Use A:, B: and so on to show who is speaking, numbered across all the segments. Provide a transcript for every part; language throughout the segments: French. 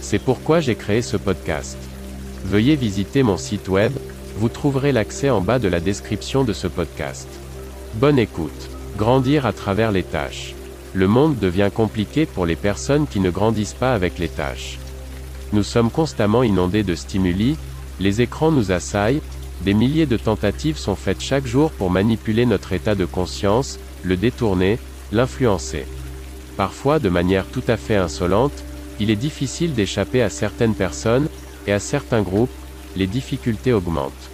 A: C'est pourquoi j'ai créé ce podcast. Veuillez visiter mon site web, vous trouverez l'accès en bas de la description de ce podcast. Bonne écoute. Grandir à travers les tâches. Le monde devient compliqué pour les personnes qui ne grandissent pas avec les tâches. Nous sommes constamment inondés de stimuli, les écrans nous assaillent, des milliers de tentatives sont faites chaque jour pour manipuler notre état de conscience, le détourner, l'influencer. Parfois de manière tout à fait insolente, il est difficile d'échapper à certaines personnes, et à certains groupes, les difficultés augmentent.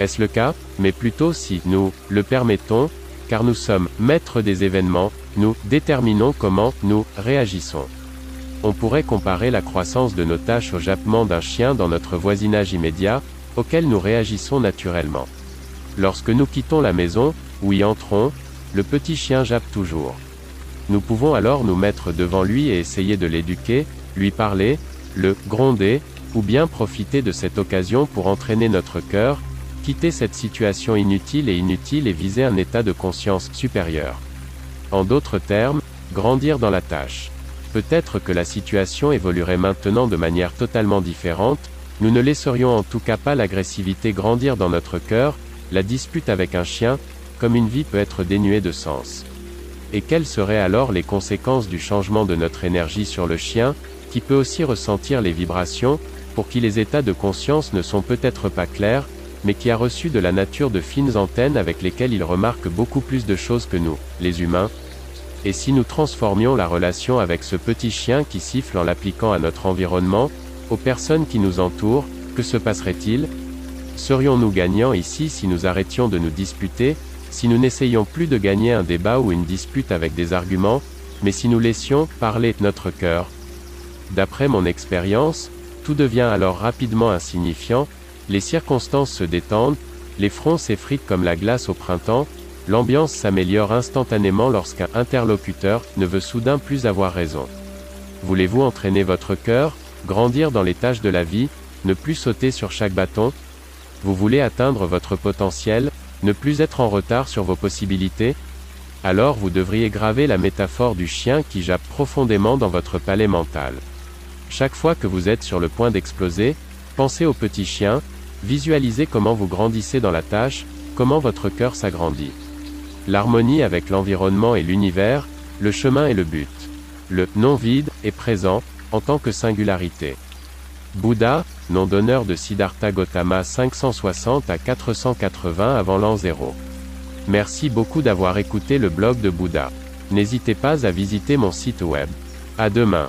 A: Est-ce le cas? Mais plutôt si nous le permettons, car nous sommes maîtres des événements, nous déterminons comment nous réagissons. On pourrait comparer la croissance de nos tâches au jappement d'un chien dans notre voisinage immédiat, auquel nous réagissons naturellement. Lorsque nous quittons la maison, ou y entrons, le petit chien jappe toujours. Nous pouvons alors nous mettre devant lui et essayer de l'éduquer, lui parler, le gronder, ou bien profiter de cette occasion pour entraîner notre cœur, quitter cette situation inutile et inutile et viser un état de conscience supérieur. En d'autres termes, grandir dans la tâche. Peut-être que la situation évoluerait maintenant de manière totalement différente, nous ne laisserions en tout cas pas l'agressivité grandir dans notre cœur, la dispute avec un chien, comme une vie peut être dénuée de sens. Et quelles seraient alors les conséquences du changement de notre énergie sur le chien, qui peut aussi ressentir les vibrations, pour qui les états de conscience ne sont peut-être pas clairs, mais qui a reçu de la nature de fines antennes avec lesquelles il remarque beaucoup plus de choses que nous, les humains? Et si nous transformions la relation avec ce petit chien qui siffle en l'appliquant à notre environnement, aux personnes qui nous entourent, que se passerait-il? Serions-nous gagnants ici si nous arrêtions de nous disputer, si nous n'essayions plus de gagner un débat ou une dispute avec des arguments, mais si nous laissions parler notre cœur. D'après mon expérience, tout devient alors rapidement insignifiant, les circonstances se détendent, les fronts s'effritent comme la glace au printemps, l'ambiance s'améliore instantanément lorsqu'un interlocuteur ne veut soudain plus avoir raison. Voulez-vous entraîner votre cœur, grandir dans les tâches de la vie, ne plus sauter sur chaque bâton? Vous voulez atteindre votre potentiel, ne plus être en retard sur vos possibilités Alors vous devriez graver la métaphore du chien qui jappe profondément dans votre palais mental. Chaque fois que vous êtes sur le point d'exploser, pensez au petit chien, visualisez comment vous grandissez dans la tâche, comment votre cœur s'agrandit. L'harmonie avec l'environnement et l'univers, le chemin et le but. Le non-vide est présent, en tant que singularité. Bouddha, nom d'honneur de Siddhartha Gautama 560 à 480 avant l'an 0. Merci beaucoup d'avoir écouté le blog de Bouddha. N'hésitez pas à visiter mon site web. À demain.